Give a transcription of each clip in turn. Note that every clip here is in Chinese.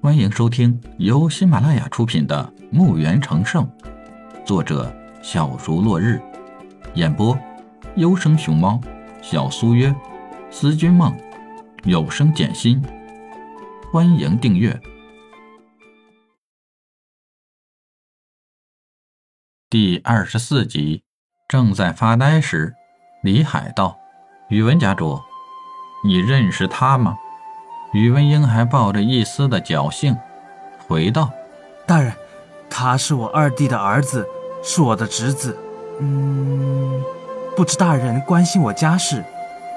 欢迎收听由喜马拉雅出品的《墓园成圣》，作者小竹落日，演播优生熊猫、小苏约、思君梦、有声简心。欢迎订阅。第二十四集，正在发呆时，李海道：“宇文家主，你认识他吗？”宇文英还抱着一丝的侥幸，回道：“大人，他是我二弟的儿子，是我的侄子。嗯，不知大人关心我家事，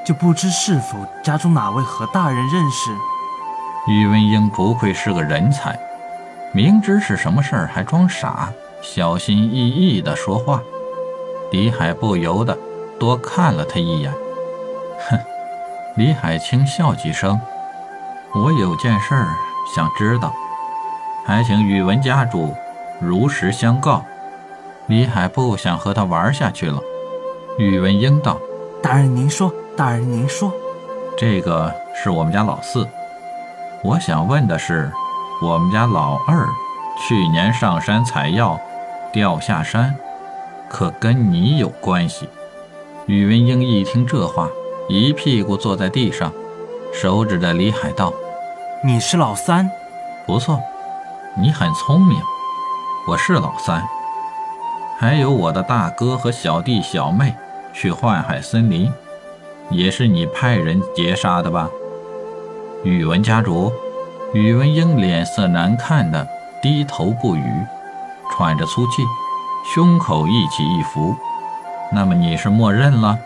就不知是否家中哪位和大人认识。”宇文英不愧是个人才，明知是什么事儿还装傻，小心翼翼地说话。李海不由得多看了他一眼，哼！李海轻笑几声。我有件事儿想知道，还请宇文家主如实相告。李海不想和他玩下去了。宇文英道：“大人您说，大人您说，这个是我们家老四。我想问的是，我们家老二去年上山采药掉下山，可跟你有关系？”宇文英一听这话，一屁股坐在地上。手指着李海道：“你是老三，不错，你很聪明。我是老三，还有我的大哥和小弟小妹去幻海森林，也是你派人劫杀的吧？”宇文家主，宇文英脸色难看的低头不语，喘着粗气，胸口一起一伏。那么你是默认了？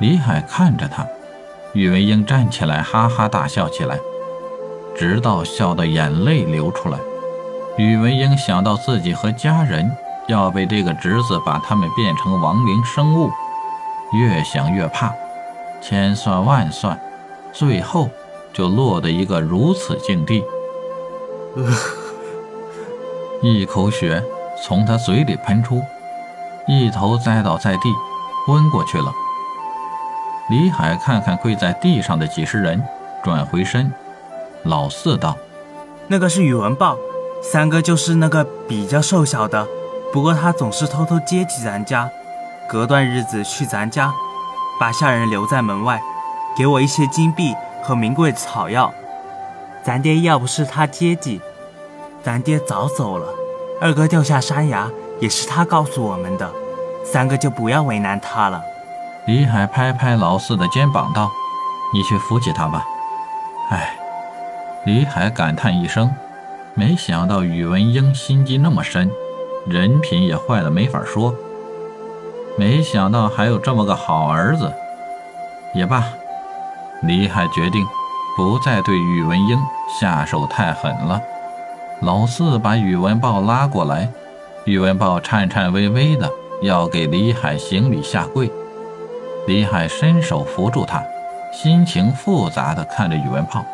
李海看着他。宇文英站起来，哈哈大笑起来，直到笑得眼泪流出来。宇文英想到自己和家人要被这个侄子把他们变成亡灵生物，越想越怕，千算万算，最后就落得一个如此境地。一口血从他嘴里喷出，一头栽倒在地，昏过去了。李海看看跪在地上的几十人，转回身，老四道：“那个是宇文豹，三哥就是那个比较瘦小的，不过他总是偷偷接济咱家，隔段日子去咱家，把下人留在门外，给我一些金币和名贵草药。咱爹要不是他接济，咱爹早走了。二哥掉下山崖也是他告诉我们的，三哥就不要为难他了。”李海拍拍老四的肩膀，道：“你去扶起他吧。”唉，李海感叹一声，没想到宇文英心机那么深，人品也坏的没法说。没想到还有这么个好儿子。也罢，李海决定不再对宇文英下手太狠了。老四把宇文豹拉过来，宇文豹颤颤巍巍的要给李海行礼下跪。李海伸手扶住他，心情复杂的看着宇文豹，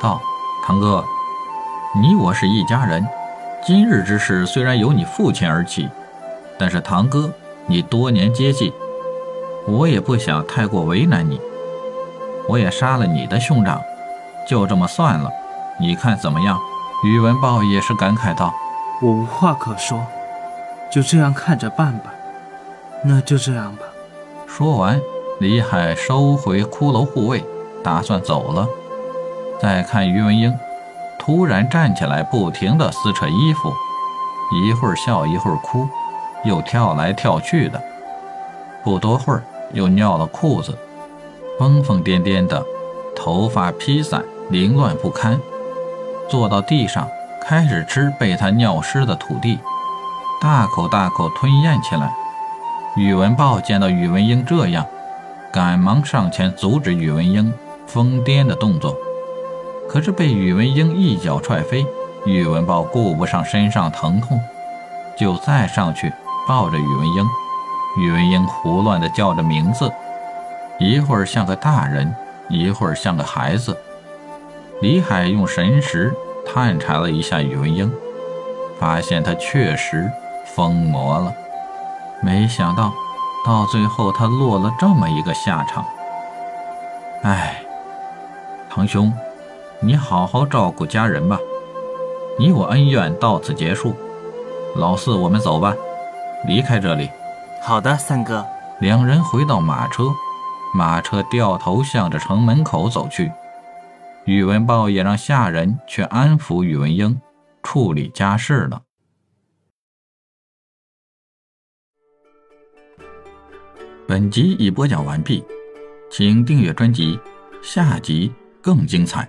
道：“堂哥，你我是一家人。今日之事虽然由你父亲而起，但是堂哥你多年接济，我也不想太过为难你。我也杀了你的兄长，就这么算了，你看怎么样？”宇文豹也是感慨道：“我无话可说，就这样看着办吧。那就这样吧。”说完，李海收回骷髅护卫，打算走了。再看于文英，突然站起来，不停地撕扯衣服，一会儿笑，一会儿哭，又跳来跳去的。不多会儿，又尿了裤子，疯疯癫癫的，头发披散，凌乱不堪。坐到地上，开始吃被他尿湿的土地，大口大口吞咽起来。宇文豹见到宇文英这样，赶忙上前阻止宇文英疯癫的动作，可是被宇文英一脚踹飞。宇文豹顾不上身上疼痛，就再上去抱着宇文英。宇文英胡乱地叫着名字，一会儿像个大人，一会儿像个孩子。李海用神识探查了一下宇文英，发现他确实疯魔了。没想到，到最后他落了这么一个下场。哎，堂兄，你好好照顾家人吧。你我恩怨到此结束。老四，我们走吧，离开这里。好的，三哥。两人回到马车，马车掉头向着城门口走去。宇文豹也让下人去安抚宇文英，处理家事了。本集已播讲完毕，请订阅专辑，下集更精彩。